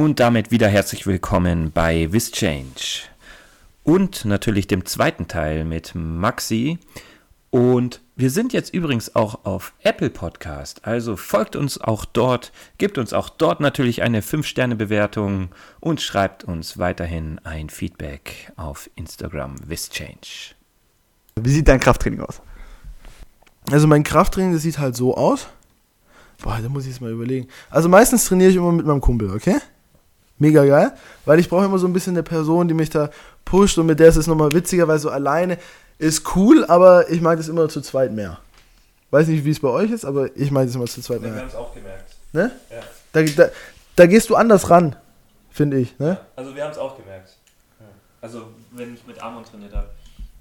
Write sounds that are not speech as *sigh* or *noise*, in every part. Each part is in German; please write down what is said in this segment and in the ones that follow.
Und damit wieder herzlich willkommen bei Change und natürlich dem zweiten Teil mit Maxi. Und wir sind jetzt übrigens auch auf Apple Podcast, also folgt uns auch dort, gebt uns auch dort natürlich eine 5-Sterne-Bewertung und schreibt uns weiterhin ein Feedback auf Instagram Change. Wie sieht dein Krafttraining aus? Also mein Krafttraining, das sieht halt so aus. Boah, da muss ich es mal überlegen. Also meistens trainiere ich immer mit meinem Kumpel, okay? Mega geil, weil ich brauche immer so ein bisschen eine Person, die mich da pusht und mit der ist es nochmal witziger, weil so alleine ist cool, aber ich mag das immer zu zweit mehr. Weiß nicht, wie es bei euch ist, aber ich mag das immer zu zweit mehr. Wir haben es auch gemerkt. Ne? Ja. Da, da, da, gehst du anders ran, finde ich. Ne? Ja, also wir haben es auch gemerkt. Also wenn ich mit Amon trainiert habe.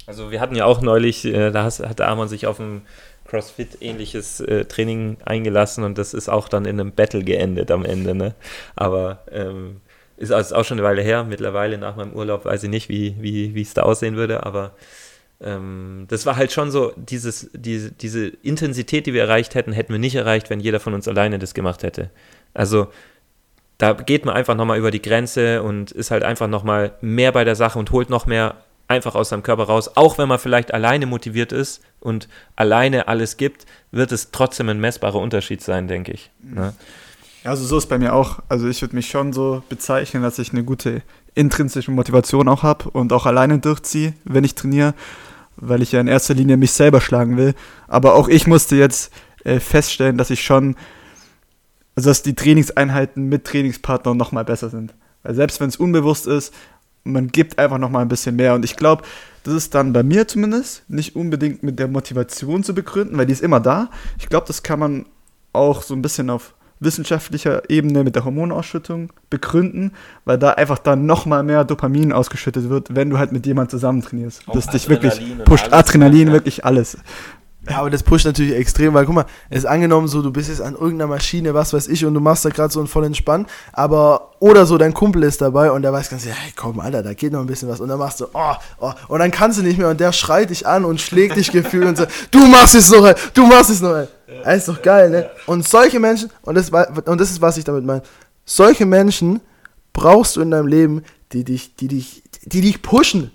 Also wir hatten ja auch neulich, äh, da hat Amon sich auf ein CrossFit-ähnliches äh, Training eingelassen und das ist auch dann in einem Battle geendet am Ende. Ne? Aber ähm, ist auch schon eine Weile her. Mittlerweile nach meinem Urlaub weiß ich nicht, wie, wie, wie es da aussehen würde, aber ähm, das war halt schon so, dieses, diese, diese Intensität, die wir erreicht hätten, hätten wir nicht erreicht, wenn jeder von uns alleine das gemacht hätte. Also da geht man einfach nochmal über die Grenze und ist halt einfach nochmal mehr bei der Sache und holt noch mehr einfach aus seinem Körper raus. Auch wenn man vielleicht alleine motiviert ist und alleine alles gibt, wird es trotzdem ein messbarer Unterschied sein, denke ich. Ne? Also so ist bei mir auch. Also ich würde mich schon so bezeichnen, dass ich eine gute intrinsische Motivation auch habe und auch alleine durchziehe, wenn ich trainiere, weil ich ja in erster Linie mich selber schlagen will. Aber auch ich musste jetzt äh, feststellen, dass ich schon, also dass die Trainingseinheiten mit Trainingspartnern nochmal besser sind. Weil selbst wenn es unbewusst ist, man gibt einfach nochmal ein bisschen mehr. Und ich glaube, das ist dann bei mir zumindest nicht unbedingt mit der Motivation zu begründen, weil die ist immer da. Ich glaube, das kann man auch so ein bisschen auf wissenschaftlicher Ebene mit der Hormonausschüttung begründen, weil da einfach dann nochmal mehr Dopamin ausgeschüttet wird, wenn du halt mit jemandem zusammen trainierst. Auch das dich wirklich pusht, Adrenalin, wirklich alles. Ja, aber das pusht natürlich extrem, weil guck mal, es ist angenommen so, du bist jetzt an irgendeiner Maschine, was weiß ich, und du machst da gerade so einen vollen Spann, aber, oder so, dein Kumpel ist dabei und der weiß ganz, ja, hey, komm, Alter, da geht noch ein bisschen was, und dann machst du, oh, oh, und dann kannst du nicht mehr, und der schreit dich an und schlägt dich *laughs* gefühlt und sagt, du machst es noch, du machst es noch, ey. Ja. ist doch geil, ne? Und solche Menschen, und das, und das ist, was ich damit meine, solche Menschen brauchst du in deinem Leben, die dich, die dich, die dich pushen.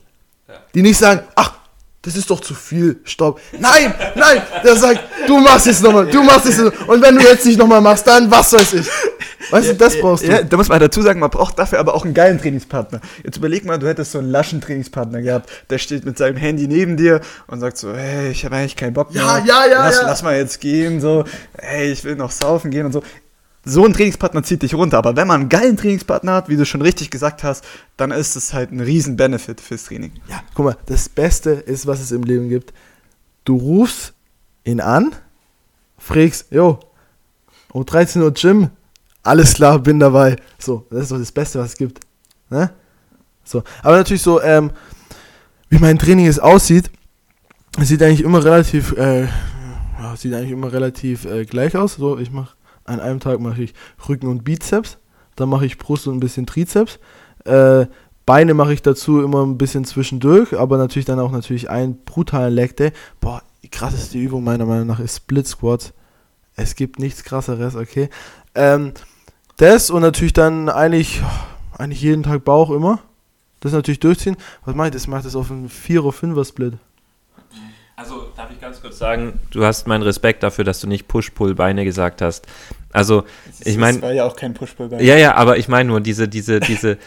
Die nicht sagen, ach, das ist doch zu viel, stopp. Nein, nein, der sagt, du machst es nochmal, du machst es nochmal. Und wenn du jetzt nicht nochmal machst, dann was weiß ich. Weißt du, das brauchst du. Ja, da muss man dazu sagen, man braucht dafür aber auch einen geilen Trainingspartner. Jetzt überleg mal, du hättest so einen laschen Trainingspartner gehabt, der steht mit seinem Handy neben dir und sagt so, hey, ich habe eigentlich keinen Bock mehr. Ja, ja, ja, lass, ja. lass mal jetzt gehen, so, hey, ich will noch saufen gehen und so so ein Trainingspartner zieht dich runter. Aber wenn man einen geilen Trainingspartner hat, wie du schon richtig gesagt hast, dann ist es halt ein riesen Benefit fürs Training. Ja, guck mal, das Beste ist, was es im Leben gibt. Du rufst ihn an, fragst, jo, um 13 Uhr Gym, alles klar, bin dabei. So, das ist doch das Beste, was es gibt. Ne? So, aber natürlich so, ähm, wie mein Training jetzt aussieht, sieht eigentlich immer relativ, äh, sieht eigentlich immer relativ äh, gleich aus. So, ich mache an einem Tag mache ich Rücken und Bizeps, dann mache ich Brust und ein bisschen Trizeps. Äh, Beine mache ich dazu immer ein bisschen zwischendurch, aber natürlich dann auch natürlich einen brutalen Leg Day. Boah, die krasseste Übung meiner Meinung nach ist Split Squats. Es gibt nichts krasseres, okay. Ähm, das und natürlich dann eigentlich, eigentlich jeden Tag Bauch immer. Das natürlich durchziehen. Was mache ich? Das macht das auf einen 4 oder 5er Split. Also darf ich ganz kurz sagen, du hast meinen Respekt dafür, dass du nicht Push-Pull-Beine gesagt hast. Also ich meine, das war ja auch kein Push-Pull-Beine. Ja, ja, aber ich meine nur diese, diese, diese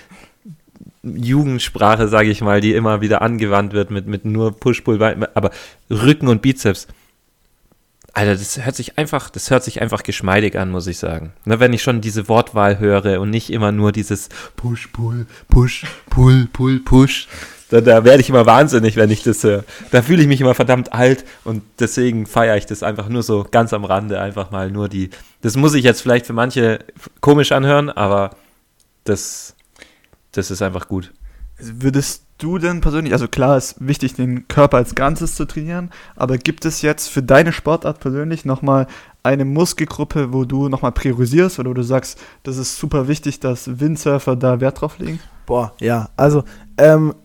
*laughs* Jugendsprache, sage ich mal, die immer wieder angewandt wird mit, mit nur Push-Pull-Beinen, aber Rücken und Bizeps. Alter, das hört sich einfach, das hört sich einfach geschmeidig an, muss ich sagen. Ne, wenn ich schon diese Wortwahl höre und nicht immer nur dieses Push, Pull, Push, Pull, Pull, Push. Da, da werde ich immer wahnsinnig, wenn ich das höre. Da fühle ich mich immer verdammt alt und deswegen feiere ich das einfach nur so ganz am Rande, einfach mal nur die. Das muss ich jetzt vielleicht für manche komisch anhören, aber das, das ist einfach gut. Würdest du denn persönlich, also klar ist wichtig, den Körper als Ganzes zu trainieren, aber gibt es jetzt für deine Sportart persönlich nochmal eine Muskelgruppe, wo du nochmal priorisierst oder wo du sagst, das ist super wichtig, dass Windsurfer da Wert drauf legen? Boah, ja, also ähm,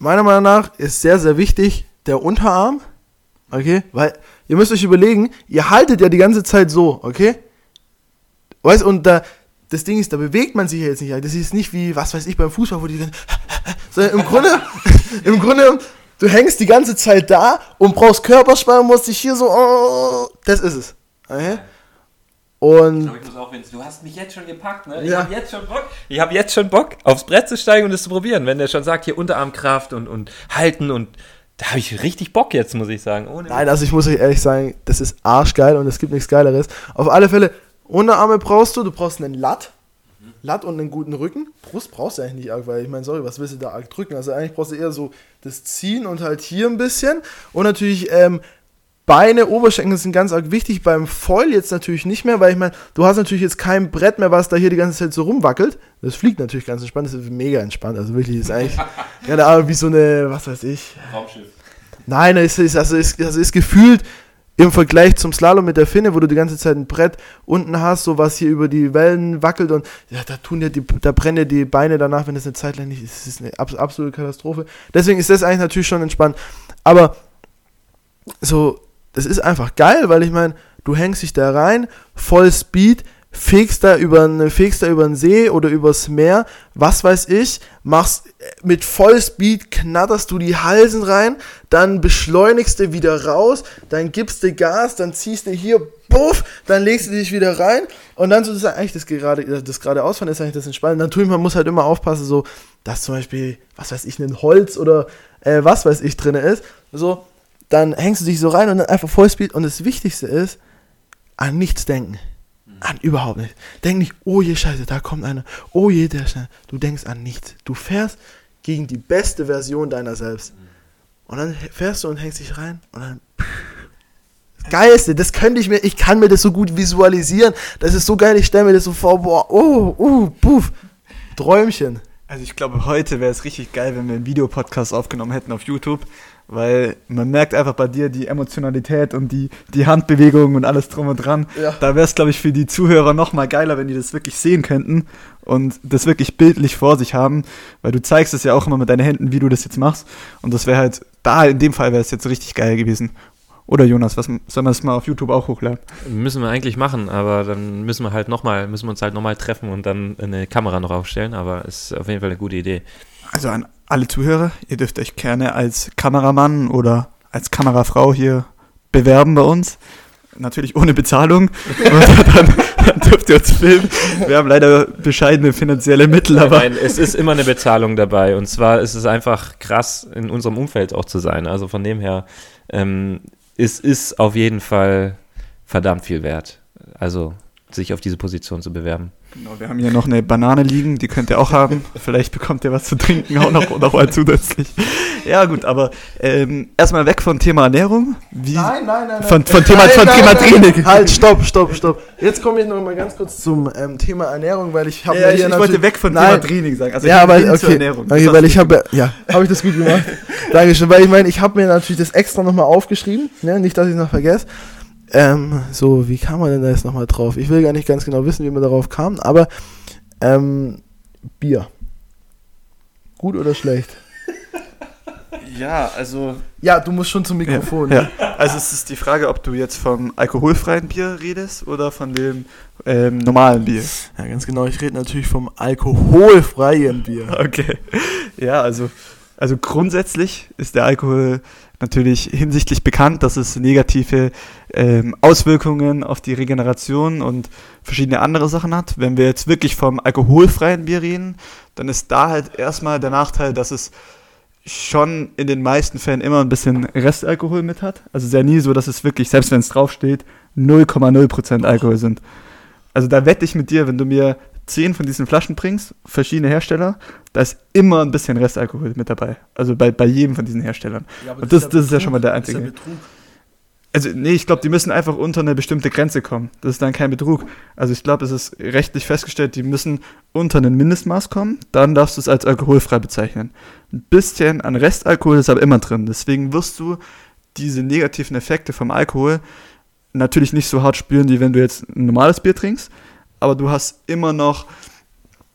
meiner Meinung nach ist sehr, sehr wichtig der Unterarm. Okay? Weil ihr müsst euch überlegen, ihr haltet ja die ganze Zeit so, okay? Weißt und da, das Ding ist, da bewegt man sich ja jetzt nicht. Das ist nicht wie, was weiß ich, beim Fußball, wo die dann, *laughs* sondern im Grunde, *laughs* im Grunde, du hängst die ganze Zeit da und brauchst Körperspannung, musst dich hier so, oh, das ist es. Okay? Und Ich muss auch, Vince, du hast mich jetzt schon gepackt, ne? Ich Ja. habe jetzt schon Bock. Ich habe jetzt schon Bock, aufs Brett zu steigen und es zu probieren. Wenn der schon sagt, hier Unterarmkraft und, und halten und da habe ich richtig Bock jetzt, muss ich sagen. Ohne Nein, also ich muss euch ehrlich sagen, das ist arschgeil und es gibt nichts Geileres. Auf alle Fälle, Unterarme brauchst du, du brauchst einen Latt. Latt und einen guten Rücken. Brust brauchst du eigentlich nicht arg, weil ich meine, sorry, was willst du da arg drücken? Also eigentlich brauchst du eher so das Ziehen und halt hier ein bisschen. Und natürlich ähm, Beine, Oberschenkel sind ganz arg wichtig. Beim Foil jetzt natürlich nicht mehr, weil ich meine, du hast natürlich jetzt kein Brett mehr, was da hier die ganze Zeit so rumwackelt. Das fliegt natürlich ganz entspannt, das ist mega entspannt. Also wirklich, ist eigentlich, *laughs* keine Ahnung, wie so eine, was weiß ich, Raumschiff. Nein, es ist, also ist, also ist gefühlt im Vergleich zum Slalom mit der Finne, wo du die ganze Zeit ein Brett unten hast, so was hier über die Wellen wackelt und ja, da tun ja die, da brennen ja die Beine danach, wenn das eine Zeit lang nicht ist. Das ist eine abs absolute Katastrophe. Deswegen ist das eigentlich natürlich schon entspannt. Aber so, das ist einfach geil, weil ich meine, du hängst dich da rein, voll Speed, fegst da über den See oder übers Meer, was weiß ich, machst mit Vollspeed, knatterst du die Halsen rein, dann beschleunigst du wieder raus, dann gibst du Gas, dann ziehst du hier, puff, dann legst du dich wieder rein und dann so ist eigentlich das gerade, das gerade Ausfahren ist eigentlich das Entspannen. Natürlich, man muss halt immer aufpassen, so, dass zum Beispiel, was weiß ich, ein Holz oder äh, was weiß ich drin ist, so, dann hängst du dich so rein und dann einfach Vollspeed und das Wichtigste ist, an nichts denken. An überhaupt nicht. Denk nicht, oh je, scheiße, da kommt einer. Oh je, der schnell. Du denkst an nichts. Du fährst gegen die beste Version deiner selbst. Und dann fährst du und hängst dich rein und dann. Das Geilste, das könnte ich mir, ich kann mir das so gut visualisieren. Das ist so geil, ich stelle mir das so vor, boah, oh, uh, puff. Träumchen. Also ich glaube, heute wäre es richtig geil, wenn wir einen Videopodcast aufgenommen hätten auf YouTube, weil man merkt einfach bei dir die Emotionalität und die, die Handbewegungen und alles drum und dran. Ja. Da wäre es, glaube ich, für die Zuhörer noch mal geiler, wenn die das wirklich sehen könnten und das wirklich bildlich vor sich haben, weil du zeigst es ja auch immer mit deinen Händen, wie du das jetzt machst und das wäre halt, da in dem Fall wäre es jetzt richtig geil gewesen. Oder Jonas, was sollen wir das mal auf YouTube auch hochladen? Müssen wir eigentlich machen, aber dann müssen wir halt nochmal, müssen wir uns halt nochmal treffen und dann eine Kamera noch aufstellen, aber ist auf jeden Fall eine gute Idee. Also an alle Zuhörer, ihr dürft euch gerne als Kameramann oder als Kamerafrau hier bewerben bei uns. Natürlich ohne Bezahlung. *laughs* Und dann, dann dürft ihr uns filmen. Wir haben leider bescheidene finanzielle Mittel, aber Nein, es ist immer eine Bezahlung dabei. Und zwar ist es einfach krass, in unserem Umfeld auch zu sein. Also von dem her, ähm, es ist auf jeden Fall verdammt viel wert. Also sich auf diese Position zu bewerben. Genau, wir haben hier noch eine Banane liegen, die könnt ihr auch haben. Vielleicht bekommt ihr was zu trinken auch noch, noch mal zusätzlich. Ja gut, aber ähm, erstmal weg vom Thema Ernährung. Wie, nein, nein, nein. Von, von Thema, von Thema Training. Halt, stopp, stopp, stopp. Jetzt komme ich noch mal ganz kurz zum ähm, Thema Ernährung, weil ich habe Ja, mir ich, ich wollte weg von Nein. Thema Training sagen. Also ja, aber bin zur okay, Ernährung. Okay weil ich habe ja, habe ich das gut gemacht. *laughs* Dankeschön, weil ich meine, ich habe mir natürlich das extra nochmal aufgeschrieben, ne? nicht, dass ich es noch vergesse. Ähm, so, wie kam man denn da jetzt nochmal drauf? Ich will gar nicht ganz genau wissen, wie man darauf kam, aber ähm, Bier. Gut oder schlecht? *laughs* Ja, also Ja, du musst schon zum Mikrofon. Ja, also es ist die Frage, ob du jetzt vom alkoholfreien Bier redest oder von dem ähm, normalen Bier. ja, ganz genau. Ich rede natürlich vom alkoholfreien Bier. Okay. Ja, also, also grundsätzlich ist der Alkohol natürlich hinsichtlich bekannt, dass es negative ähm, Auswirkungen auf die Regeneration und verschiedene andere Sachen hat. Wenn wir jetzt wirklich vom alkoholfreien Bier reden, dann ist da halt erstmal der Nachteil, dass es schon in den meisten Fällen immer ein bisschen Restalkohol mit hat. Also sehr nie so, dass es wirklich, selbst wenn es draufsteht, 0,0% Alkohol sind. Also da wette ich mit dir, wenn du mir 10 von diesen Flaschen bringst, verschiedene Hersteller, da ist immer ein bisschen Restalkohol mit dabei. Also bei, bei jedem von diesen Herstellern. Ja, Und das- das ist ja schon mal der Das ist ja einzige. Betrug. Also nee, ich glaube, die müssen einfach unter eine bestimmte Grenze kommen. Das ist dann kein Betrug. Also ich glaube, es ist rechtlich festgestellt, die müssen unter ein Mindestmaß kommen, dann darfst du es als alkoholfrei bezeichnen. Ein bisschen an Restalkohol ist aber immer drin. Deswegen wirst du diese negativen Effekte vom Alkohol natürlich nicht so hart spüren, wie wenn du jetzt ein normales Bier trinkst, aber du hast immer noch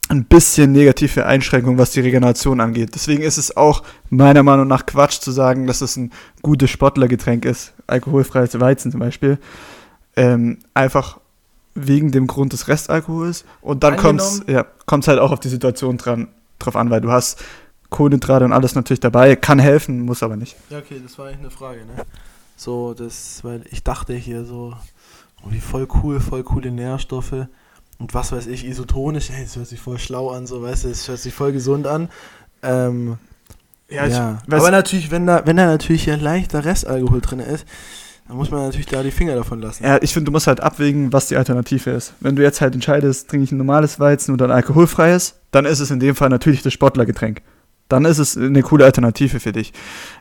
ein bisschen negative Einschränkungen, was die Regeneration angeht. Deswegen ist es auch meiner Meinung nach Quatsch zu sagen, dass es ein gutes Sportlergetränk ist, alkoholfreies Weizen zum Beispiel. Ähm, einfach wegen dem Grund des Restalkohols. Und dann kommt es ja, kommt's halt auch auf die Situation dran, drauf an, weil du hast Kohlenhydrate und alles natürlich dabei. Kann helfen, muss aber nicht. Ja, okay, das war eigentlich eine Frage, ne? So, das, weil ich dachte hier so, oh, wie voll cool, voll coole Nährstoffe und was weiß ich, isotonisch, das hört sich voll schlau an, so, weißt du, das hört sich voll gesund an. Ähm, ja, ich weiß- aber natürlich, wenn da, wenn da natürlich hier leichter Restalkohol drin ist, dann muss man natürlich da die Finger davon lassen. Ja, ich finde, du musst halt abwägen, was die Alternative ist. Wenn du jetzt halt entscheidest, trinke ich ein normales Weizen oder ein alkoholfreies, dann ist es in dem Fall natürlich das Sportlergetränk. Dann ist es eine coole Alternative für dich.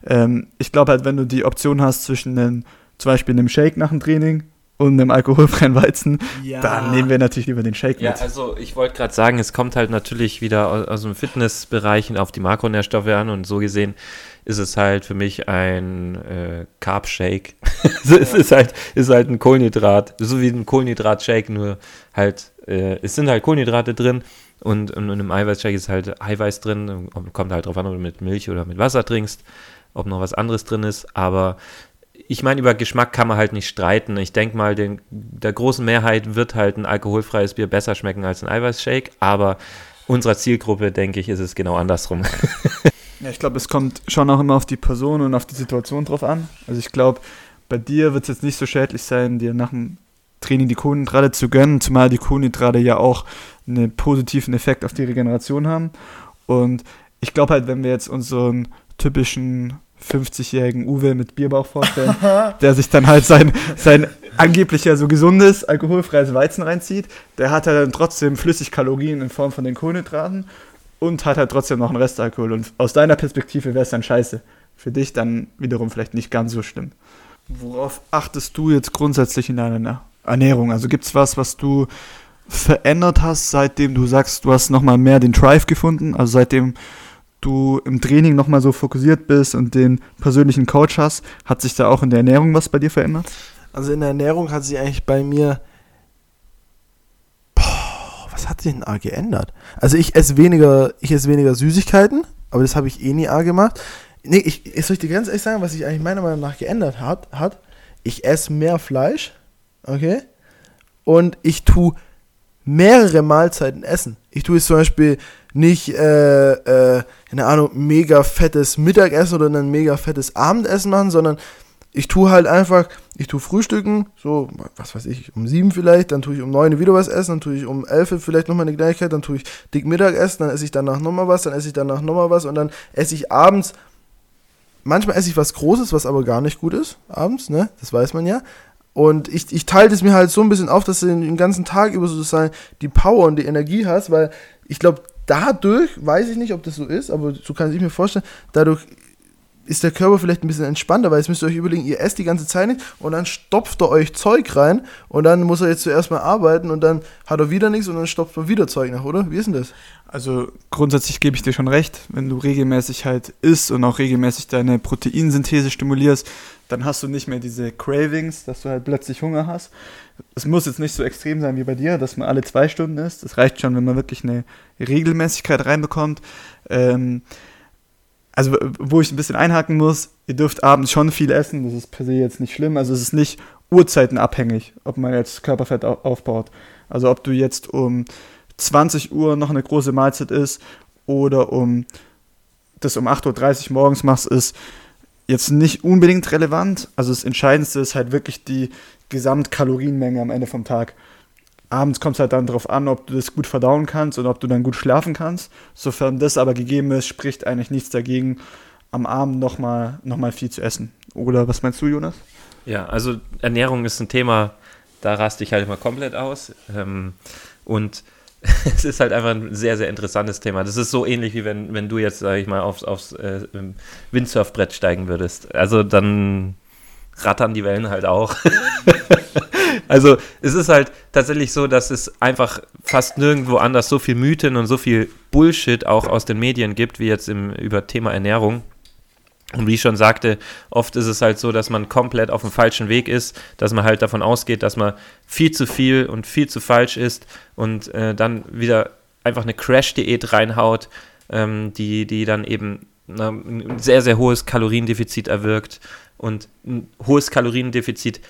Ähm, ich glaube halt, wenn du die Option hast zwischen einem, zum Beispiel einem Shake nach dem Training und einem alkoholfreien Weizen, Ja. dann nehmen wir natürlich lieber den Shake Ja, mit. also ich wollte gerade sagen, es kommt halt natürlich wieder aus, aus dem Fitnessbereich und auf die Makronährstoffe an und so gesehen ist es halt für mich ein äh, Carb-Shake. Also *laughs* es ist halt, ist halt ein Kohlenhydrat, so wie ein Kohlenhydrat-Shake, nur halt, äh, es sind halt Kohlenhydrate drin und, und in einem Eiweißshake ist halt Eiweiß drin, kommt halt drauf an, ob du mit Milch oder mit Wasser trinkst, ob noch was anderes drin ist, aber ich meine, über Geschmack kann man halt nicht streiten. Ich denke mal, den, der großen Mehrheit wird halt ein alkoholfreies Bier besser schmecken als ein Eiweißshake, aber unserer Zielgruppe, denke ich, ist es genau andersrum. *laughs* Ja, ich glaube, es kommt schon auch immer auf die Person und auf die Situation drauf an. Also ich glaube, bei dir wird es jetzt nicht so schädlich sein, dir nach dem Training die Kohlenhydrate zu gönnen, zumal die Kohlenhydrate ja auch einen positiven Effekt auf die Regeneration haben. Und ich glaube halt, wenn wir jetzt unseren typischen 50-jährigen Uwe mit Bierbauch vorstellen, *laughs* der sich dann halt sein, sein angeblich ja so gesundes, alkoholfreies Weizen reinzieht, der hat halt dann trotzdem Flüssigkalorien in Form von den Kohlenhydraten und hat halt trotzdem noch einen Restalkohol. Und aus deiner Perspektive wäre es dann scheiße. Für dich dann wiederum vielleicht nicht ganz so schlimm. Worauf achtest du jetzt grundsätzlich in deiner Ernährung? Also gibt es was, was du verändert hast, seitdem du sagst, du hast nochmal mehr den Drive gefunden? Also seitdem du im Training nochmal so fokussiert bist und den persönlichen Coach hast, hat sich da auch in der Ernährung was bei dir verändert? Also in der Ernährung hat sich eigentlich bei mir. Boah, was hat sich denn A geändert? Also ich esse weniger, ich esse weniger Süßigkeiten, aber das habe ich eh nie A gemacht. Nee, ich, ich soll ich dir ganz ehrlich sagen, was sich eigentlich meiner Meinung nach geändert hat, hat. Ich esse mehr Fleisch, okay? Und ich tue mehrere Mahlzeiten essen. Ich tue jetzt zum Beispiel nicht, äh, äh, keine Ahnung, mega fettes Mittagessen oder ein mega fettes Abendessen machen, sondern ich tue halt einfach, ich tue frühstücken, so, was weiß ich, um sieben vielleicht, dann tue ich um neun wieder was essen, dann tue ich um elf vielleicht nochmal eine Kleinigkeit, dann tue ich dick Mittag essen, dann esse ich danach nochmal was, dann esse ich danach nochmal was und dann esse ich abends, manchmal esse ich was Großes, was aber gar nicht gut ist, abends, ne, das weiß man ja. Und ich, ich teile das mir halt so ein bisschen auf, dass du den ganzen Tag über sozusagen die Power und die Energie hast, weil ich glaube, dadurch, weiß ich nicht, ob das so ist, aber so kann ich mir vorstellen, dadurch ist der Körper vielleicht ein bisschen entspannter, weil jetzt müsst ihr euch überlegen, ihr esst die ganze Zeit nicht und dann stopft er euch Zeug rein und dann muss er jetzt zuerst mal arbeiten und dann hat er wieder nichts und dann stopft man wieder Zeug nach, oder? Wie ist denn das? Also grundsätzlich gebe ich dir schon recht, wenn du regelmäßig halt isst und auch regelmäßig deine Proteinsynthese stimulierst, dann hast du nicht mehr diese Cravings, dass du halt plötzlich Hunger hast. Es muss jetzt nicht so extrem sein wie bei dir, dass man alle zwei Stunden isst. Das reicht schon, wenn man wirklich eine Regelmäßigkeit reinbekommt. Ähm, also wo ich ein bisschen einhaken muss, ihr dürft abends schon viel essen, das ist per se jetzt nicht schlimm. Also es ist nicht uhrzeitenabhängig, ob man jetzt Körperfett au- aufbaut. Also ob du jetzt um 20 Uhr noch eine große Mahlzeit isst oder um das um 8.30 Uhr morgens machst, ist jetzt nicht unbedingt relevant. Also das Entscheidendste ist halt wirklich die Gesamtkalorienmenge am Ende vom Tag. Abends kommt es halt dann darauf an, ob du das gut verdauen kannst und ob du dann gut schlafen kannst. Sofern das aber gegeben ist, spricht eigentlich nichts dagegen, am Abend nochmal noch mal viel zu essen. Oder was meinst du, Jonas? Ja, also Ernährung ist ein Thema, da raste ich halt immer komplett aus. Ähm, und *laughs* es ist halt einfach ein sehr, sehr interessantes Thema. Das ist so ähnlich, wie wenn, wenn du jetzt, sage ich mal, aufs, aufs äh, Windsurfbrett steigen würdest. Also dann rattern die Wellen halt auch. *laughs* also es ist halt tatsächlich so, dass es einfach fast nirgendwo anders so viel Mythen und so viel Bullshit auch aus den Medien gibt, wie jetzt im, über Thema Ernährung. Und wie ich schon sagte, oft ist es halt so, dass man komplett auf dem falschen Weg ist, dass man halt davon ausgeht, dass man viel zu viel und viel zu falsch ist und äh, dann wieder einfach eine Crash-Diät reinhaut, ähm, die, die dann eben na, ein sehr, sehr hohes Kaloriendefizit erwirkt. Und ein hohes Kaloriendefizit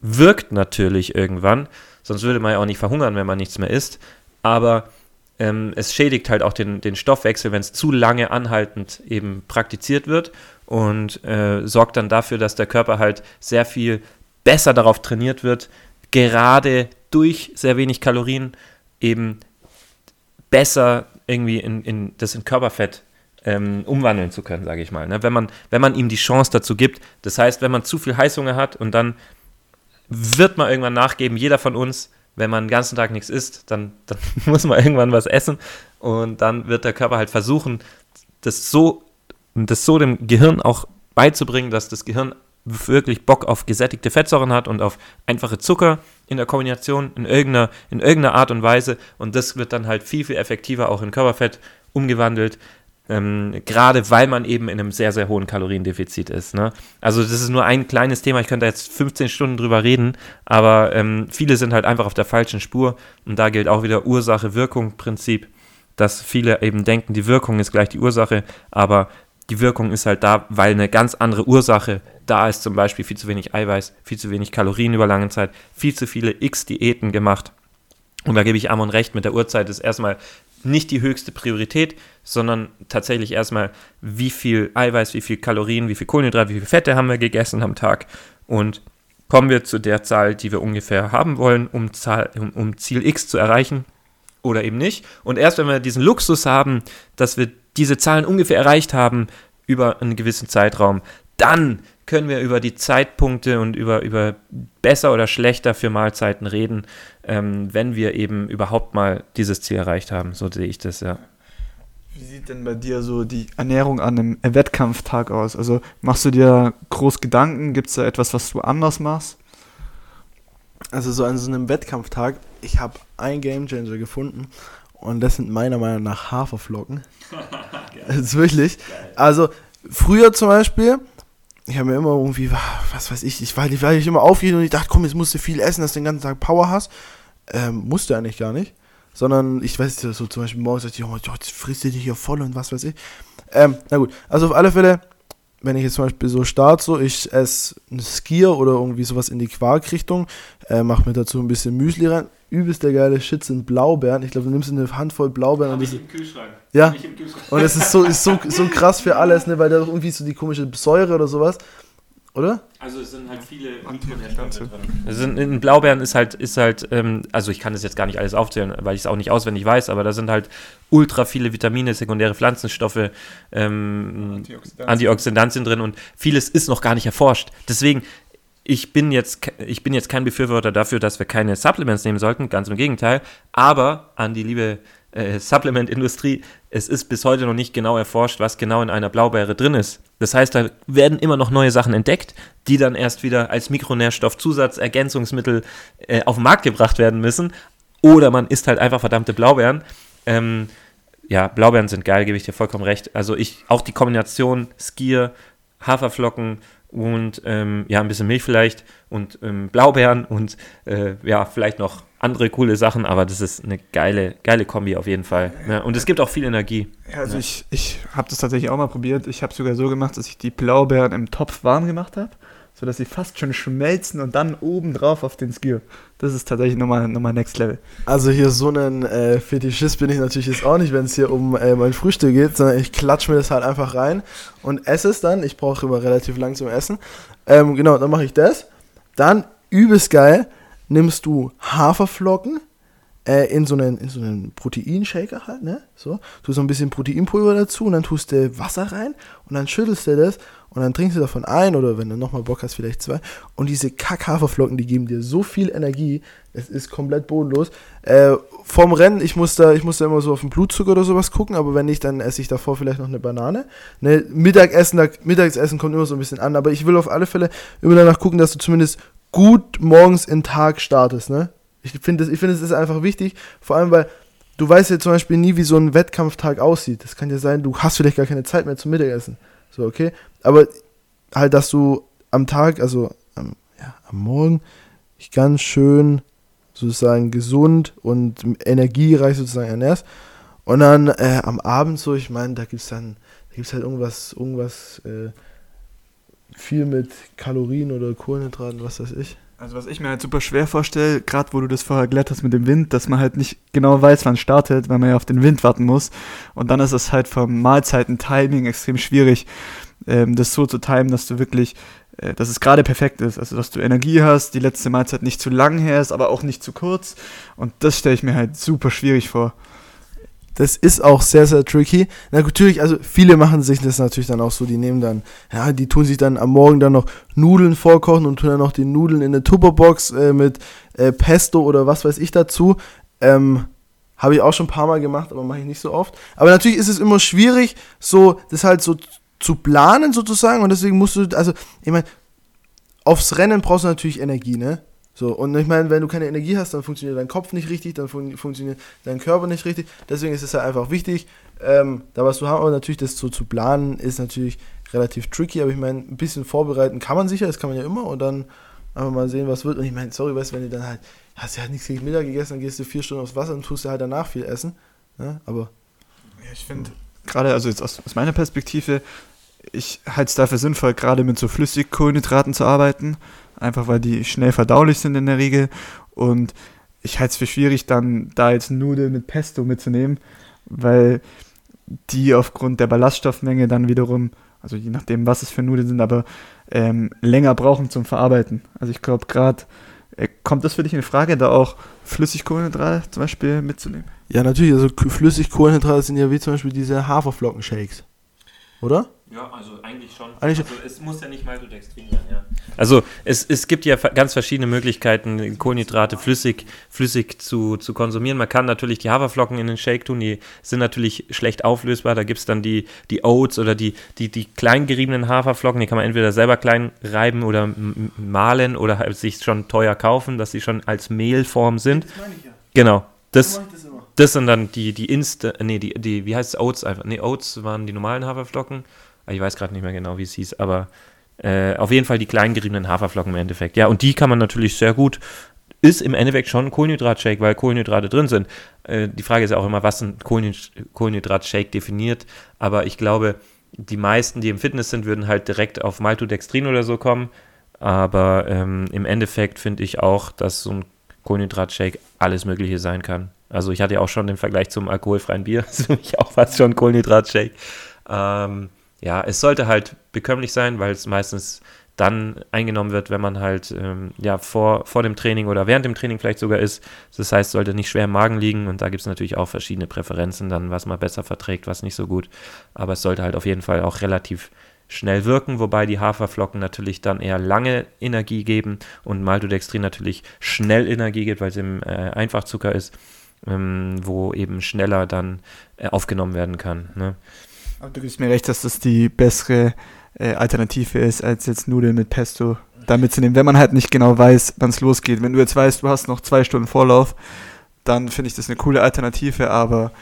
wirkt natürlich irgendwann, sonst würde man ja auch nicht verhungern, wenn man nichts mehr isst. Aber ähm, es schädigt halt auch den, den Stoffwechsel, wenn es zu lange anhaltend eben praktiziert wird und äh, sorgt dann dafür, dass der Körper halt sehr viel besser darauf trainiert wird, gerade durch sehr wenig Kalorien eben besser irgendwie in, in das in Körperfett ähm, umwandeln zu können, sage ich mal. Ne? Wenn, man, wenn man ihm die Chance dazu gibt. Das heißt, wenn man zu viel Heißhunger hat und dann wird man irgendwann nachgeben, jeder von uns, wenn man den ganzen Tag nichts isst, dann, dann *laughs* muss man irgendwann was essen und dann wird der Körper halt versuchen, das so, das so dem Gehirn auch beizubringen, dass das Gehirn wirklich Bock auf gesättigte Fettsäuren hat und auf einfache Zucker in der Kombination in irgendeiner, in irgendeiner Art und Weise und das wird dann halt viel, viel effektiver auch in Körperfett umgewandelt, ähm, gerade weil man eben in einem sehr, sehr hohen Kaloriendefizit ist. Ne? Also das ist nur ein kleines Thema, ich könnte jetzt 15 Stunden drüber reden, aber ähm, viele sind halt einfach auf der falschen Spur und da gilt auch wieder Ursache-Wirkung-Prinzip, dass viele eben denken, die Wirkung ist gleich die Ursache, aber die Wirkung ist halt da, weil eine ganz andere Ursache da ist, zum Beispiel viel zu wenig Eiweiß, viel zu wenig Kalorien über lange Zeit, viel zu viele X-Diäten gemacht. Und da gebe ich Amon recht, mit der Uhrzeit ist erstmal nicht die höchste Priorität, sondern tatsächlich erstmal, wie viel Eiweiß, wie viel Kalorien, wie viel Kohlenhydrate, wie viel Fette haben wir gegessen am Tag und kommen wir zu der Zahl, die wir ungefähr haben wollen, um, Zahl, um, um Ziel X zu erreichen oder eben nicht. Und erst wenn wir diesen Luxus haben, dass wir diese Zahlen ungefähr erreicht haben über einen gewissen Zeitraum, dann können wir über die Zeitpunkte und über, über besser oder schlechter für Mahlzeiten reden, ähm, wenn wir eben überhaupt mal dieses Ziel erreicht haben. So sehe ich das, ja. Wie sieht denn bei dir so die Ernährung an einem Wettkampftag aus? Also machst du dir groß Gedanken? Gibt es da etwas, was du anders machst? Also so an so einem Wettkampftag, ich habe einen Gamechanger gefunden und das sind meiner Meinung nach Haferflocken. *laughs* das ist wirklich. Also früher zum Beispiel, ich habe mir immer irgendwie, was weiß ich, ich war, ich war immer aufgehen und ich dachte, komm, jetzt musst du viel essen, dass du den ganzen Tag Power hast. Ähm, musste eigentlich gar nicht. Sondern ich weiß so zum Beispiel morgens dachte ich, oh, jetzt frisst du dich hier voll und was weiß ich. Ähm, na gut, also auf alle Fälle, wenn ich jetzt zum Beispiel so starte, so ich esse ein Skier oder irgendwie sowas in die Quarkrichtung, äh, mache mir dazu ein bisschen Müsli rein. Übelst der geile Shit sind Blaubeeren. Ich glaube, du nimmst eine Handvoll Blaubeeren. Hab und ich das, im Kühlschrank. Ja. Im Kühlschrank. und es ist so, ist so, so krass für alles, ne, weil da irgendwie so die komische Säure oder sowas. Oder? Also es sind halt viele Mikronährstoffe drin. Es sind, in Blaubeeren ist halt, ist halt, ähm, also ich kann das jetzt gar nicht alles aufzählen, weil ich es auch nicht auswendig weiß, aber da sind halt ultra viele Vitamine, sekundäre Pflanzenstoffe, ähm, Antioxidantien. Antioxidantien drin und vieles ist noch gar nicht erforscht. Deswegen, ich bin jetzt, ich bin jetzt kein Befürworter dafür, dass wir keine Supplements nehmen sollten, ganz im Gegenteil. Aber an die liebe äh, Supplement-Industrie, es ist bis heute noch nicht genau erforscht, was genau in einer Blaubeere drin ist. Das heißt, da werden immer noch neue Sachen entdeckt, die dann erst wieder als Mikronährstoffzusatz, Ergänzungsmittel äh, auf den Markt gebracht werden müssen. Oder man isst halt einfach verdammte Blaubeeren. Ähm, ja, Blaubeeren sind geil, gebe ich dir vollkommen recht. Also ich, auch die Kombination Skier, Haferflocken und ähm, ja, ein bisschen Milch vielleicht und ähm, Blaubeeren und äh, ja, vielleicht noch andere coole Sachen, aber das ist eine geile, geile Kombi auf jeden Fall. Ja, und es gibt auch viel Energie. Ja, also ich, ich habe das tatsächlich auch mal probiert. Ich habe sogar so gemacht, dass ich die Blaubeeren im Topf warm gemacht habe, sodass sie fast schon schmelzen und dann oben drauf auf den Skier. Das ist tatsächlich nochmal, nochmal Next Level. Also hier so ein äh, Fetischist bin ich natürlich jetzt auch nicht, wenn es hier um äh, mein Frühstück geht, sondern ich klatsche mir das halt einfach rein und esse es dann. Ich brauche immer relativ lang zum Essen. Ähm, genau, dann mache ich das. Dann, übelst geil, nimmst du Haferflocken äh, in so einen, in so einen Proteinshaker halt, ne? So, tust so ein bisschen Proteinpulver dazu und dann tust du Wasser rein und dann schüttelst du das und dann trinkst du davon ein oder wenn du nochmal Bock hast, vielleicht zwei. Und diese Kack-Haferflocken, die geben dir so viel Energie, es ist komplett bodenlos. Äh, vorm Rennen, ich muss, da, ich muss da immer so auf den Blutzucker oder sowas gucken, aber wenn nicht, dann esse ich davor vielleicht noch eine Banane. Ne, Mittagessen, da, Mittagessen kommt immer so ein bisschen an, aber ich will auf alle Fälle immer danach gucken, dass du zumindest gut morgens in den Tag startest, ne? Ich finde, es ist einfach wichtig, vor allem, weil du weißt ja zum Beispiel nie, wie so ein Wettkampftag aussieht. Das kann ja sein, du hast vielleicht gar keine Zeit mehr zum Mittagessen. So, okay? Aber halt, dass du am Tag, also am, ja, am Morgen, dich ganz schön sozusagen gesund und energiereich sozusagen ernährst. Und dann äh, am Abend so, ich meine, da gibt's dann, da gibt's halt irgendwas, irgendwas, äh, viel mit Kalorien oder Kohlenhydraten, was weiß ich. Also was ich mir halt super schwer vorstelle, gerade wo du das vorher erklärt hast mit dem Wind, dass man halt nicht genau weiß, wann es startet, weil man ja auf den Wind warten muss. Und dann ist es halt vom Mahlzeiten-Timing extrem schwierig, ähm, das so zu timen, dass du wirklich, äh, dass es gerade perfekt ist. Also dass du Energie hast, die letzte Mahlzeit nicht zu lang her ist, aber auch nicht zu kurz. Und das stelle ich mir halt super schwierig vor. Das ist auch sehr, sehr tricky. Na natürlich, also viele machen sich das natürlich dann auch so, die nehmen dann, ja, die tun sich dann am Morgen dann noch Nudeln vorkochen und tun dann noch die Nudeln in eine Tupperbox äh, mit äh, Pesto oder was weiß ich dazu. Ähm, habe ich auch schon ein paar Mal gemacht, aber mache ich nicht so oft. Aber natürlich ist es immer schwierig, so das halt so zu planen sozusagen und deswegen musst du, also ich meine, aufs Rennen brauchst du natürlich Energie, ne? So, und ich meine, wenn du keine Energie hast, dann funktioniert dein Kopf nicht richtig, dann fun funktioniert dein Körper nicht richtig. Deswegen ist es halt einfach wichtig, ähm, da was zu haben, aber natürlich das so zu planen ist natürlich relativ tricky, aber ich meine, ein bisschen vorbereiten kann man sicher, das kann man ja immer und dann einfach mal sehen, was wird. Und ich meine, sorry, weißt du, wenn du dann halt, hast du halt nichts gegen Mittag gegessen, dann gehst du vier Stunden aufs Wasser und tust du halt danach viel essen. Ne? Aber. Ja, ich finde, gerade also jetzt aus, aus meiner Perspektive, ich halte es dafür sinnvoll, gerade mit so Flüssigkohlenhydraten zu arbeiten einfach weil die schnell verdaulich sind in der Regel. Und ich halte es für schwierig, dann da jetzt Nudeln mit Pesto mitzunehmen, weil die aufgrund der Ballaststoffmenge dann wiederum, also je nachdem, was es für Nudeln sind, aber ähm, länger brauchen zum Verarbeiten. Also ich glaube gerade, äh, kommt das für dich in Frage, da auch Flüssigkohlenhydrate zum Beispiel mitzunehmen? Ja, natürlich. Also Flüssigkohlenhydrate sind ja wie zum Beispiel diese Haferflockenshakes. Oder? Ja, also eigentlich schon. Eigentlich also es muss ja nicht Maltodextrin sein, ja. Also es, es gibt ja ganz verschiedene Möglichkeiten, Kohlenhydrate flüssig, flüssig zu, zu konsumieren. Man kann natürlich die Haferflocken in den Shake tun, die sind natürlich schlecht auflösbar. Da gibt es dann die, die Oats oder die, die, die klein geriebenen Haferflocken, die kann man entweder selber klein reiben oder mahlen oder halt sich schon teuer kaufen, dass sie schon als Mehlform sind. Das meine ich ja. Genau. Das, das, das sind dann die, die Insta, nee, die, die, wie heißt es, Oats einfach. Nee, Oats waren die normalen Haferflocken. Ich weiß gerade nicht mehr genau, wie es hieß, aber äh, auf jeden Fall die klein geriebenen Haferflocken im Endeffekt. Ja, und die kann man natürlich sehr gut. Ist im Endeffekt schon ein Kohlenhydratshake, weil Kohlenhydrate drin sind. Äh, die Frage ist ja auch immer, was ein Kohlenhydratshake definiert. Aber ich glaube, die meisten, die im Fitness sind, würden halt direkt auf Maltodextrin oder so kommen. Aber ähm, im Endeffekt finde ich auch, dass so ein Kohlenhydratshake alles Mögliche sein kann. Also ich hatte ja auch schon den Vergleich zum alkoholfreien Bier, *laughs* das ist für mich auch fast schon ein Kohlenhydratshake. Ähm, ja, es sollte halt bekömmlich sein, weil es meistens dann eingenommen wird, wenn man halt ähm, ja vor, vor dem Training oder während dem Training vielleicht sogar ist. Das heißt, sollte nicht schwer im Magen liegen und da gibt es natürlich auch verschiedene Präferenzen, dann was man besser verträgt, was nicht so gut. Aber es sollte halt auf jeden Fall auch relativ schnell wirken, wobei die Haferflocken natürlich dann eher lange Energie geben und Maltodextrin natürlich schnell Energie gibt, weil es eben äh, Einfachzucker ist, ähm, wo eben schneller dann äh, aufgenommen werden kann. Ne? Aber du gibst mir recht, dass das die bessere äh, Alternative ist, als jetzt Nudeln mit Pesto da mitzunehmen, wenn man halt nicht genau weiß, wann es losgeht. Wenn du jetzt weißt, du hast noch zwei Stunden Vorlauf, dann finde ich das eine coole Alternative, aber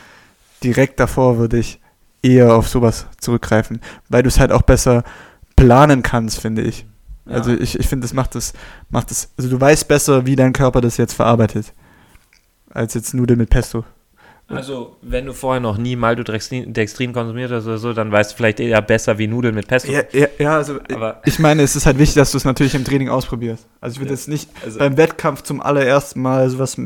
direkt davor würde ich eher auf sowas zurückgreifen, weil du es halt auch besser planen kannst, finde ich. Ja. Also ich, ich finde, das macht das, macht das, also du weißt besser, wie dein Körper das jetzt verarbeitet, als jetzt Nudeln mit Pesto. Also, wenn du vorher noch nie Maltodextrin konsumiert hast oder so, dann weißt du vielleicht eher besser wie Nudeln mit Pesto. Ja, ja, ja also Aber ich meine, es ist halt wichtig, dass du es natürlich im Training ausprobierst. Also ich würde ja, jetzt nicht also beim Wettkampf zum allerersten Mal sowas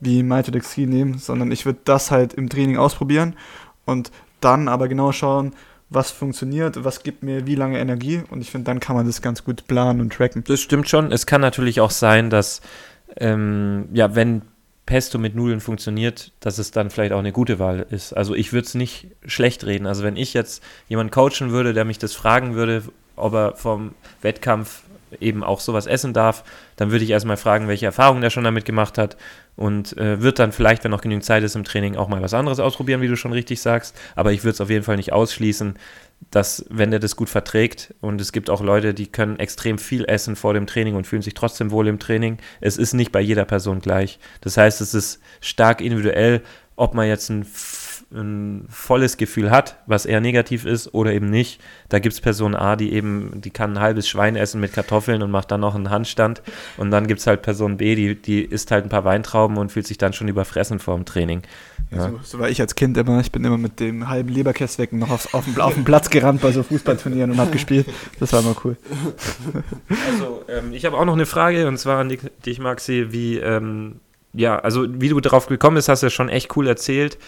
wie Maltodextrin nehmen, sondern ich würde das halt im Training ausprobieren und dann aber genau schauen, was funktioniert, was gibt mir wie lange Energie und ich finde, dann kann man das ganz gut planen und tracken. Das stimmt schon. Es kann natürlich auch sein, dass ähm, ja, wenn Pesto mit Nudeln funktioniert, dass es dann vielleicht auch eine gute Wahl ist. Also ich würde es nicht schlecht reden. Also wenn ich jetzt jemanden coachen würde, der mich das fragen würde, ob er vom Wettkampf eben auch sowas essen darf, dann würde ich erstmal fragen, welche Erfahrungen er schon damit gemacht hat und äh, wird dann vielleicht, wenn noch genügend Zeit ist im Training, auch mal was anderes ausprobieren, wie du schon richtig sagst. Aber ich würde es auf jeden Fall nicht ausschließen, dass, wenn der das gut verträgt, und es gibt auch Leute, die können extrem viel essen vor dem Training und fühlen sich trotzdem wohl im Training. Es ist nicht bei jeder Person gleich. Das heißt, es ist stark individuell, ob man jetzt ein ein volles Gefühl hat, was eher negativ ist oder eben nicht. Da gibt es Person A, die eben, die kann ein halbes Schwein essen mit Kartoffeln und macht dann noch einen Handstand. Und dann gibt es halt Person B, die, die isst halt ein paar Weintrauben und fühlt sich dann schon überfressen vor dem Training. Ja. So, so war ich als Kind immer. Ich bin immer mit dem halben Leberkästwecken noch auf, den, auf den Platz gerannt bei so Fußballturnieren und habe gespielt. Das war immer cool. Also, ähm, ich habe auch noch eine Frage und zwar an dich, Maxi, wie, ähm, ja, also wie du darauf gekommen bist, hast du ja schon echt cool erzählt.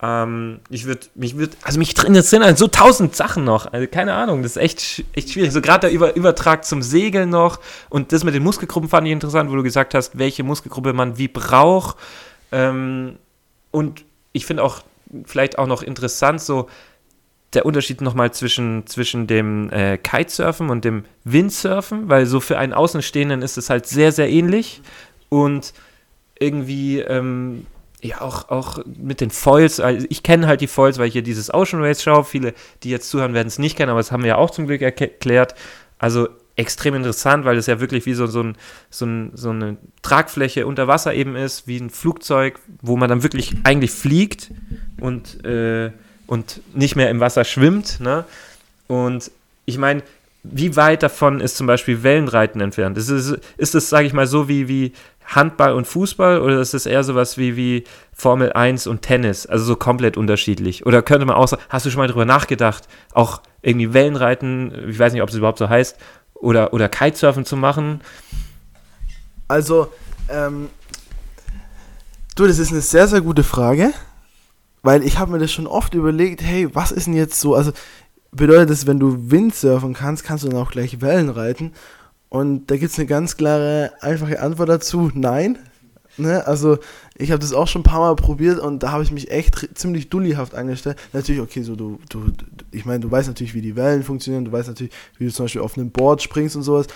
Ähm, ich würde, mich würde, also mich interessieren halt so tausend Sachen noch. Also keine Ahnung, das ist echt, echt schwierig. So gerade der Über Übertrag zum Segeln noch und das mit den Muskelgruppen fand ich interessant, wo du gesagt hast, welche Muskelgruppe man wie braucht. Ähm, und ich finde auch vielleicht auch noch interessant, so der Unterschied nochmal zwischen, zwischen dem äh, Kitesurfen und dem Windsurfen, weil so für einen Außenstehenden ist es halt sehr, sehr ähnlich. Und irgendwie ähm, ja, auch, auch mit den Foils, also ich kenne halt die Foils, weil ich hier dieses Ocean Race schaue. Viele, die jetzt zuhören, werden es nicht kennen, aber das haben wir ja auch zum Glück erklärt. Also extrem interessant, weil es ja wirklich wie so, so, ein, so, ein, so eine Tragfläche unter Wasser eben ist, wie ein Flugzeug, wo man dann wirklich eigentlich fliegt und, äh, und nicht mehr im Wasser schwimmt. Ne? Und ich meine, wie weit davon ist zum Beispiel Wellenreiten entfernt? Ist es, ist es sage ich mal, so wie, wie Handball und Fußball oder ist es eher sowas wie, wie Formel 1 und Tennis? Also so komplett unterschiedlich. Oder könnte man auch sagen, hast du schon mal darüber nachgedacht, auch irgendwie Wellenreiten, ich weiß nicht, ob es überhaupt so heißt, oder, oder Kitesurfen zu machen? Also, ähm, du, das ist eine sehr, sehr gute Frage, weil ich habe mir das schon oft überlegt, hey, was ist denn jetzt so, also bedeutet das, wenn du Windsurfen kannst, kannst du dann auch gleich Wellen reiten? Und da gibt es eine ganz klare, einfache Antwort dazu, nein. Ne? Also ich habe das auch schon ein paar Mal probiert und da habe ich mich echt ziemlich dullihaft angestellt. Natürlich, okay, so du, du, ich meine, du weißt natürlich, wie die Wellen funktionieren, du weißt natürlich, wie du zum Beispiel auf einem Board springst und sowas.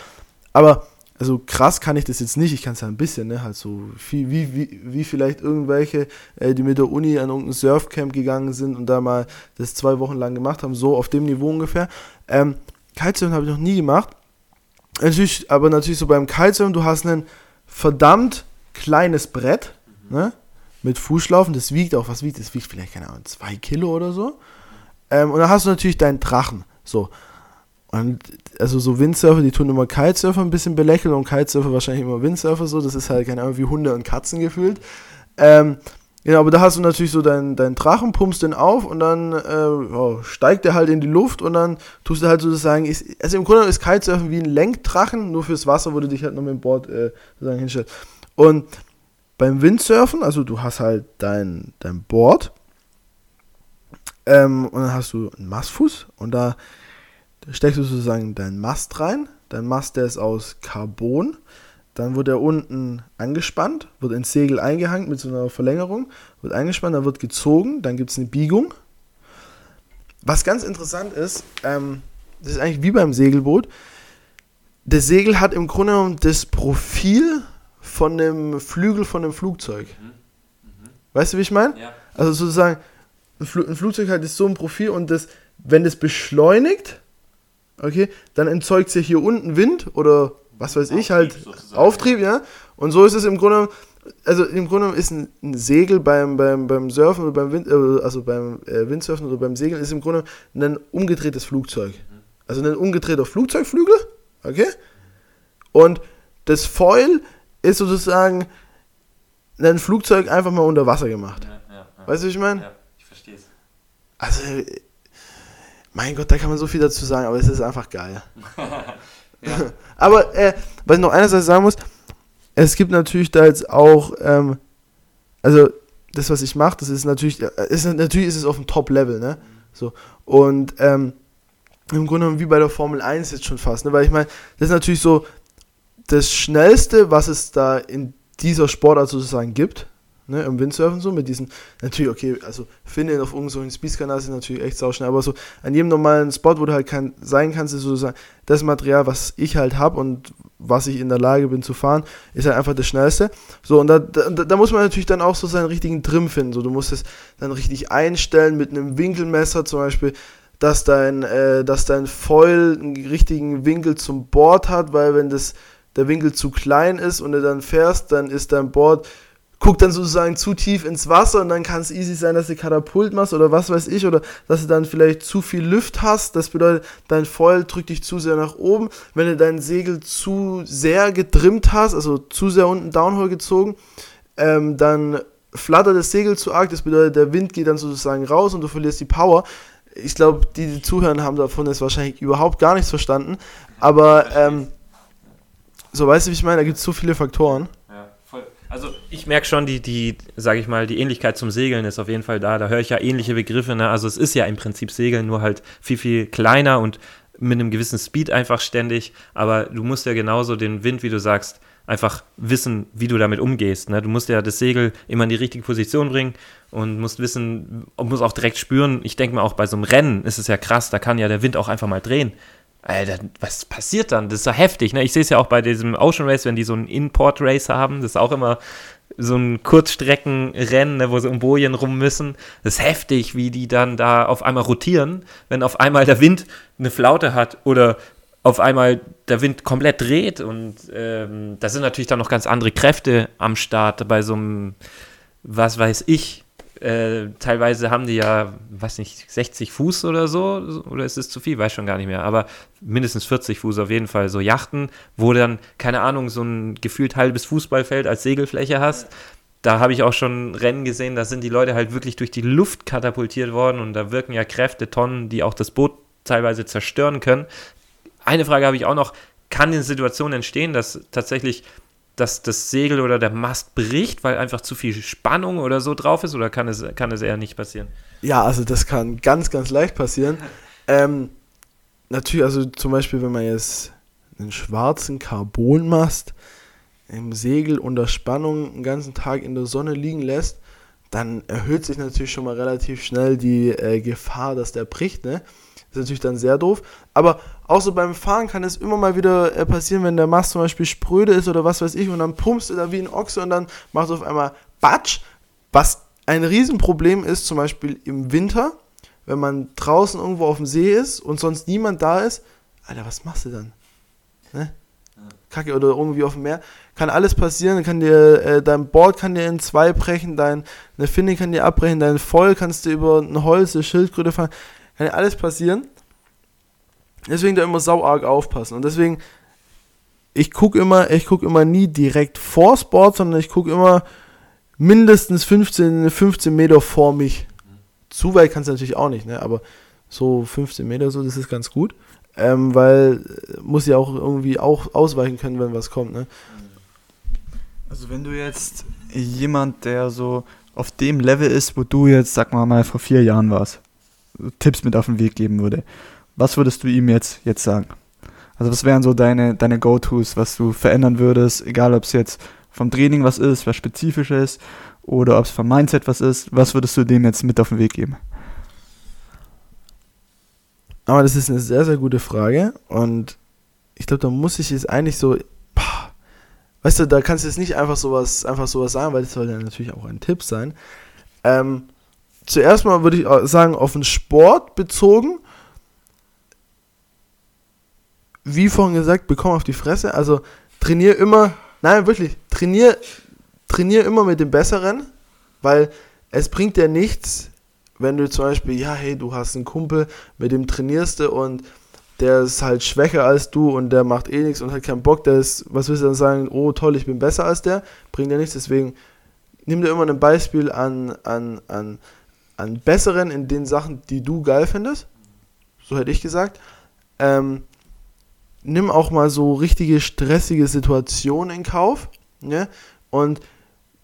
Aber also krass kann ich das jetzt nicht, ich kann es ja ein bisschen, ne, halt so viel, wie, wie, wie vielleicht irgendwelche, äh, die mit der Uni an irgendein Surfcamp gegangen sind und da mal das zwei Wochen lang gemacht haben, so auf dem Niveau ungefähr. Ähm, Kitesurfen habe ich noch nie gemacht, Natürlich, aber natürlich so beim Kitesurfen, du hast ein verdammt kleines Brett, mhm. ne? Mit Fußschlaufen, das wiegt auch, was wiegt das? wiegt vielleicht, keine Ahnung, zwei Kilo oder so. Ähm, und dann hast du natürlich deinen Drachen, so. Und also so Windsurfer, die tun immer Kitesurfer ein bisschen belächeln und Kitesurfer wahrscheinlich immer Windsurfer so. Das ist halt, keine Ahnung, wie Hunde und Katzen gefühlt. Ähm, Genau, aber da hast du natürlich so deinen dein Drachen, pumpst den auf und dann äh, oh, steigt der halt in die Luft und dann tust du halt sozusagen, ist, also im Grunde ist Kitesurfen wie ein Lenkdrachen, nur fürs Wasser, wo du dich halt noch mit dem Board äh, sozusagen hinstellst. Und beim Windsurfen, also du hast halt dein, dein Board ähm, und dann hast du einen Mastfuß und da steckst du sozusagen deinen Mast rein. Dein Mast, der ist aus Carbon dann wird er unten angespannt, wird ins Segel eingehangen mit so einer Verlängerung, wird eingespannt, dann wird gezogen, dann gibt es eine Biegung. Was ganz interessant ist, ähm, das ist eigentlich wie beim Segelboot. Das Segel hat im Grunde genommen das Profil von dem Flügel von einem Flugzeug. Mhm. Mhm. Weißt du, wie ich meine? Ja. Also sozusagen, ein, Fl ein, Flugzeug hat so ein Profil und das, wenn das beschleunigt, okay, dann entzeugt sich hier unten Wind oder was weiß ich, halt sozusagen. Auftrieb, ja. Und so ist es im Grunde, also im Grunde ist ein, ein Segel beim, beim, beim Surfen oder beim Wind, äh, also beim äh, Windsurfen oder beim Segeln ist im Grunde ein umgedrehtes Flugzeug. Also ein umgedrehter Flugzeugflügel, okay? Und das Foil ist sozusagen ein Flugzeug einfach mal unter Wasser gemacht. Ja, ja, ja. Weißt du, wie ich meine? Ja, ich verstehe es. Also, mein Gott, da kann man so viel dazu sagen, aber es ist einfach geil. *laughs* *laughs* Aber äh, was ich noch einerseits sagen muss, es gibt natürlich da jetzt auch, ähm, also das, was ich mache, das ist natürlich, äh, ist, natürlich ist es auf dem Top-Level, ne? So. Und ähm, im Grunde wie bei der Formel 1 jetzt schon fast, ne? Weil ich meine, das ist natürlich so das Schnellste, was es da in dieser Sportart sozusagen gibt ne, im Windsurfen so, mit diesen, natürlich, okay, also finden auf irgendeinem so Speedkanal ist natürlich echt sauschnell, aber so an jedem normalen Spot, wo du halt kann, sein kannst, ist sozusagen das Material, was ich halt habe und was ich in der Lage bin zu fahren, ist halt einfach das Schnellste. So, und da, da, da muss man natürlich dann auch so seinen richtigen Trim finden, so, du musst es dann richtig einstellen mit einem Winkelmesser zum Beispiel, dass dein, äh, dass dein Foil einen richtigen Winkel zum Board hat, weil wenn das der Winkel zu klein ist und du dann fährst, dann ist dein Board guck dann sozusagen zu tief ins Wasser und dann kann es easy sein, dass du Katapult machst oder was weiß ich, oder dass du dann vielleicht zu viel Luft hast. Das bedeutet, dein Foil drückt dich zu sehr nach oben. Wenn du dein Segel zu sehr getrimmt hast, also zu sehr unten Downhole gezogen, ähm, dann flattert das Segel zu arg. Das bedeutet, der Wind geht dann sozusagen raus und du verlierst die Power. Ich glaube, die, die zuhören, haben davon jetzt wahrscheinlich überhaupt gar nichts verstanden. Aber ähm, so weißt du, wie ich meine, da gibt es so viele Faktoren. Also ich merke schon, die, die, sage ich mal, die Ähnlichkeit zum Segeln ist auf jeden Fall da. Da höre ich ja ähnliche Begriffe. Ne? Also es ist ja im Prinzip Segeln, nur halt viel, viel kleiner und mit einem gewissen Speed einfach ständig. Aber du musst ja genauso den Wind, wie du sagst, einfach wissen, wie du damit umgehst. Ne? Du musst ja das Segel immer in die richtige Position bringen und musst wissen, und musst auch direkt spüren. Ich denke mal, auch bei so einem Rennen ist es ja krass, da kann ja der Wind auch einfach mal drehen. Alter, was passiert dann? Das ist ja heftig. Ne? Ich sehe es ja auch bei diesem Ocean Race, wenn die so einen Import Race haben. Das ist auch immer so ein Kurzstreckenrennen, ne, wo sie um Bojen rum müssen. Das ist heftig, wie die dann da auf einmal rotieren, wenn auf einmal der Wind eine Flaute hat oder auf einmal der Wind komplett dreht. Und ähm, da sind natürlich dann noch ganz andere Kräfte am Start bei so einem, was weiß ich, äh, teilweise haben die ja, weiß nicht, 60 Fuß oder so, oder ist es zu viel, weiß schon gar nicht mehr, aber mindestens 40 Fuß auf jeden Fall, so Yachten, wo dann, keine Ahnung, so ein gefühlt halbes Fußballfeld als Segelfläche hast. Da habe ich auch schon Rennen gesehen, da sind die Leute halt wirklich durch die Luft katapultiert worden. Und da wirken ja Kräfte, Tonnen, die auch das Boot teilweise zerstören können. Eine Frage habe ich auch noch, kann eine Situation entstehen, dass tatsächlich dass das Segel oder der Mast bricht, weil einfach zu viel Spannung oder so drauf ist? Oder kann es, kann es eher nicht passieren? Ja, also das kann ganz, ganz leicht passieren. ähm, natürlich, also zum Beispiel, wenn man jetzt einen schwarzen Carbonmast im Segel unter Spannung einen ganzen Tag in der Sonne liegen lässt, dann erhöht sich natürlich schon mal relativ schnell die äh, Gefahr, dass der bricht. Ne? Das ist natürlich dann sehr doof. Aber auch so beim Fahren kann es immer mal wieder äh, passieren, wenn der Mast zum Beispiel spröde ist oder was weiß ich und dann pumpst du da wie ein Ochse und dann machst du auf einmal Batsch. Was ein Riesenproblem ist, zum Beispiel im Winter, wenn man draußen irgendwo auf dem See ist und sonst niemand da ist. Alter, was machst du dann? Ne? Kacke oder irgendwie auf dem Meer. Kann alles passieren, kann dir, äh, dein Board kann dir in zwei brechen, dein, eine Finne kann dir abbrechen, dein Voll kannst du über ein Holz, eine Schildkröte fahren. Kann ja alles passieren. Deswegen da immer sau arg aufpassen. Und deswegen, ich gucke immer, ich gucke immer nie direkt vor Sport, sondern ich gucke immer mindestens 15, 15 Meter vor mich. Zu weit kannst du natürlich auch nicht, ne? aber so 15 Meter so, das ist ganz gut. Ähm, weil äh, muss ja auch irgendwie auch ausweichen können, wenn was kommt. Ne? Also wenn du jetzt jemand, der so auf dem Level ist, wo du jetzt, sag mal mal, vor vier Jahren warst, Tipps mit auf den Weg geben würde, was würdest du ihm jetzt, jetzt sagen? Also was wären so deine, deine Go-Tos, was du verändern würdest, egal ob es jetzt vom Training was ist, was spezifisch ist, oder ob es vom Mindset was ist, was würdest du dem jetzt mit auf den Weg geben? Aber das ist eine sehr, sehr gute Frage und ich glaube, da muss ich jetzt eigentlich so, boah, weißt du, da kannst du jetzt nicht einfach sowas, einfach sowas sagen, weil das soll ja natürlich auch ein Tipp sein. Ähm, zuerst mal würde ich sagen, auf den Sport bezogen, wie vorhin gesagt, bekomm auf die Fresse. Also trainier immer, nein, wirklich, trainier, trainier immer mit dem Besseren, weil es bringt dir nichts, wenn du zum Beispiel, ja, hey, du hast einen Kumpel, mit dem trainierst du und der ist halt schwächer als du und der macht eh nichts und hat keinen Bock, der ist, was willst du dann sagen, oh toll, ich bin besser als der, bringt dir nichts, deswegen nimm dir immer ein Beispiel an, an, an, an Besseren in den Sachen, die du geil findest, so hätte ich gesagt, ähm, nimm auch mal so richtige stressige Situationen in Kauf ne? und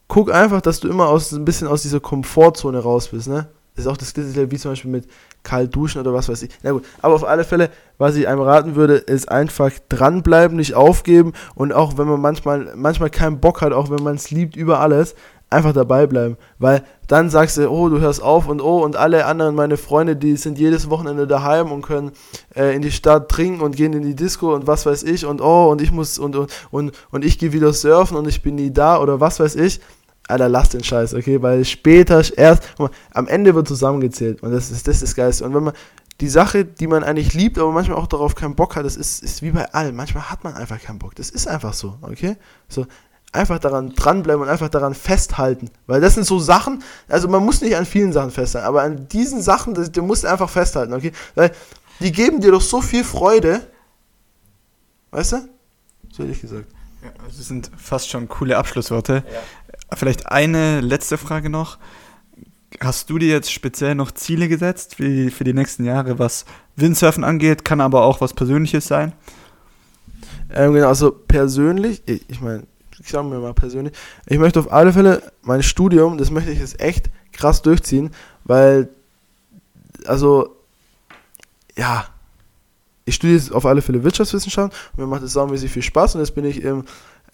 guck einfach, dass du immer aus, ein bisschen aus dieser Komfortzone raus bist. Ne? Das ist auch das Gleiche wie zum Beispiel mit kalt duschen oder was weiß ich. Na gut, aber auf alle Fälle, was ich einem raten würde, ist einfach dranbleiben, nicht aufgeben und auch wenn man manchmal, manchmal keinen Bock hat, auch wenn man es liebt über alles, einfach dabei bleiben, weil dann sagst du, oh, du hörst auf und oh, und alle anderen, meine Freunde, die sind jedes Wochenende daheim und können äh, in die Stadt trinken und gehen in die Disco und was weiß ich und oh, und ich muss und und und, und ich gehe wieder surfen und ich bin nie da oder was weiß ich. Alter, lass den Scheiß, okay, weil später erst, mal, am Ende wird zusammengezählt und das ist das, ist Geilste. Und wenn man die Sache, die man eigentlich liebt, aber manchmal auch darauf keinen Bock hat, das ist, ist wie bei allem. Manchmal hat man einfach keinen Bock. Das ist einfach so, okay? So, einfach daran dranbleiben und einfach daran festhalten. Weil das sind so Sachen, also man muss nicht an vielen Sachen festhalten, aber an diesen Sachen, das, du musst einfach festhalten, okay? Weil die geben dir doch so viel Freude. Weißt du? So hätte ich gesagt. Ja, das sind fast schon coole Abschlussworte. Vielleicht eine letzte Frage noch. Hast du dir jetzt speziell noch Ziele gesetzt für die, für die nächsten Jahre, was Windsurfen angeht, kann aber auch was Persönliches sein? Ähm, genau, also persönlich, ich, ich meine, ich sage mir mal persönlich, ich möchte auf alle Fälle mein Studium, das möchte ich jetzt echt krass durchziehen, weil, also, ja, ich studiere jetzt auf alle Fälle Wirtschaftswissenschaften und mir macht es saumäßig viel Spaß und jetzt bin ich im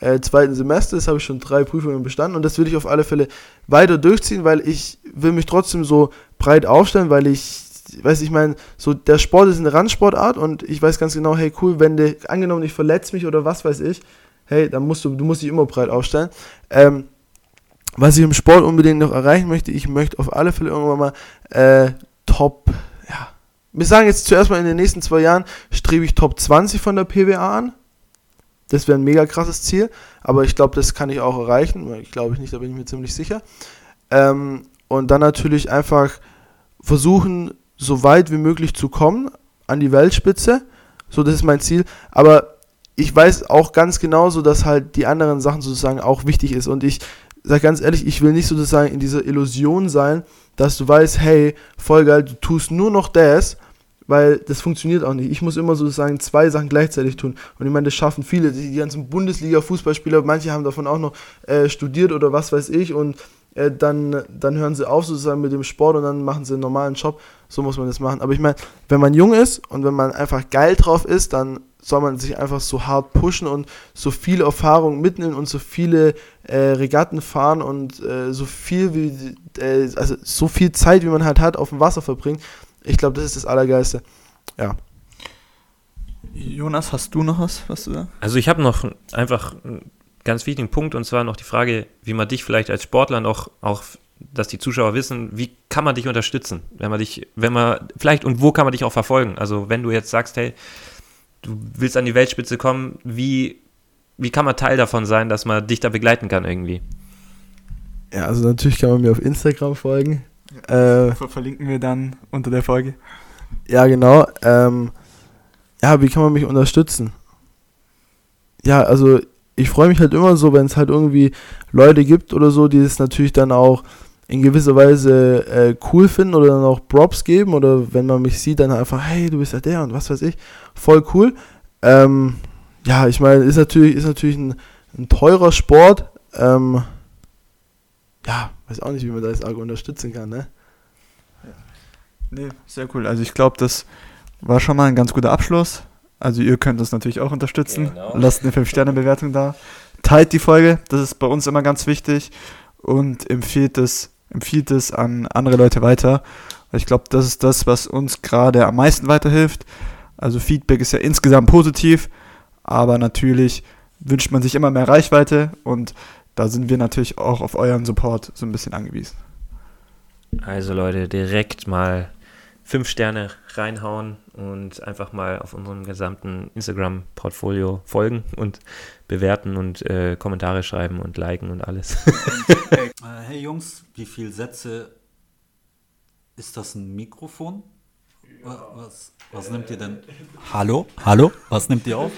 äh, zweiten Semester, jetzt habe ich schon drei Prüfungen bestanden und das will ich auf alle Fälle weiter durchziehen, weil ich will mich trotzdem so breit aufstellen, weil ich weiß ich meine, so der Sport ist eine Randsportart und ich weiß ganz genau, hey cool, wenn du angenommen ich verletze mich oder was weiß ich, hey, dann musst du, du musst dich immer breit aufstellen. Ähm, was ich im Sport unbedingt noch erreichen möchte, ich möchte auf alle Fälle irgendwann mal äh, Top, ja, wir sagen jetzt zuerst mal in den nächsten zwei Jahren strebe ich Top 20 von der PWA an. Das wäre ein mega krasses Ziel, aber ich glaube, das kann ich auch erreichen. Ich glaube ich nicht, da bin ich mir ziemlich sicher. Ähm, und dann natürlich einfach versuchen, so weit wie möglich zu kommen an die Weltspitze. So, das ist mein Ziel. Aber ich weiß auch ganz genauso, dass halt die anderen Sachen sozusagen auch wichtig ist. Und ich sage ganz ehrlich, ich will nicht sozusagen in dieser Illusion sein, dass du weißt, hey, voll geil, du tust nur noch das, weil das funktioniert auch nicht. Ich muss immer sozusagen zwei Sachen gleichzeitig tun. Und ich meine, das schaffen viele. Die, ganzen Bundesliga-Fußballspieler, manche haben davon auch noch äh, studiert oder was weiß ich und äh, dann, dann hören sie auf sozusagen mit dem Sport und dann machen sie einen normalen Job. So muss man das machen. Aber ich meine, wenn man jung ist und wenn man einfach geil drauf ist, dann soll man sich einfach so hart pushen und so viel Erfahrung mitnehmen und so viele äh, Regatten fahren und äh, so viel wie äh, also so viel Zeit wie man halt hat auf dem Wasser verbringen. Ich glaube, das ist das Allergeilste. Ja. Jonas, hast du noch was, was du da? Also ich habe noch einfach einen ganz wichtigen Punkt und zwar noch die Frage, wie man dich vielleicht als Sportler noch auch dass die Zuschauer wissen, wie kann man dich unterstützen, wenn man dich, wenn man, vielleicht und wo kann man dich auch verfolgen? Also wenn du jetzt sagst, hey, du willst an die Weltspitze kommen, wie, wie kann man Teil davon sein, dass man dich da begleiten kann irgendwie? Ja, also natürlich kann man mir auf Instagram folgen. Äh, verlinken wir dann unter der Folge. Ja, genau. Ähm, ja, wie kann man mich unterstützen? Ja, also ich freue mich halt immer so, wenn es halt irgendwie Leute gibt oder so, die es natürlich dann auch in gewisser Weise äh, cool finden oder dann auch Props geben oder wenn man mich sieht, dann einfach, hey, du bist ja der und was weiß ich. Voll cool. Ähm, ja, ich meine, ist natürlich, ist natürlich ein, ein teurer Sport. Ähm, ja, weiß auch nicht, wie man das arg unterstützen kann, ne? Nee, sehr cool. Also ich glaube, das war schon mal ein ganz guter Abschluss. Also ihr könnt uns natürlich auch unterstützen. Genau. Lasst eine 5-Sterne-Bewertung da. Teilt die Folge, das ist bei uns immer ganz wichtig. Und empfiehlt es, empfiehlt es an andere Leute weiter. Ich glaube, das ist das, was uns gerade am meisten weiterhilft. Also Feedback ist ja insgesamt positiv, aber natürlich wünscht man sich immer mehr Reichweite und da sind wir natürlich auch auf euren Support so ein bisschen angewiesen. Also Leute, direkt mal fünf Sterne reinhauen und einfach mal auf unserem gesamten Instagram-Portfolio folgen und bewerten und äh, Kommentare schreiben und liken und alles. *laughs* Äh, hey Jungs, wie viele Sätze ist das ein Mikrofon? Was, was nimmt ihr denn? Hallo? Hallo? Was nimmt ihr auf?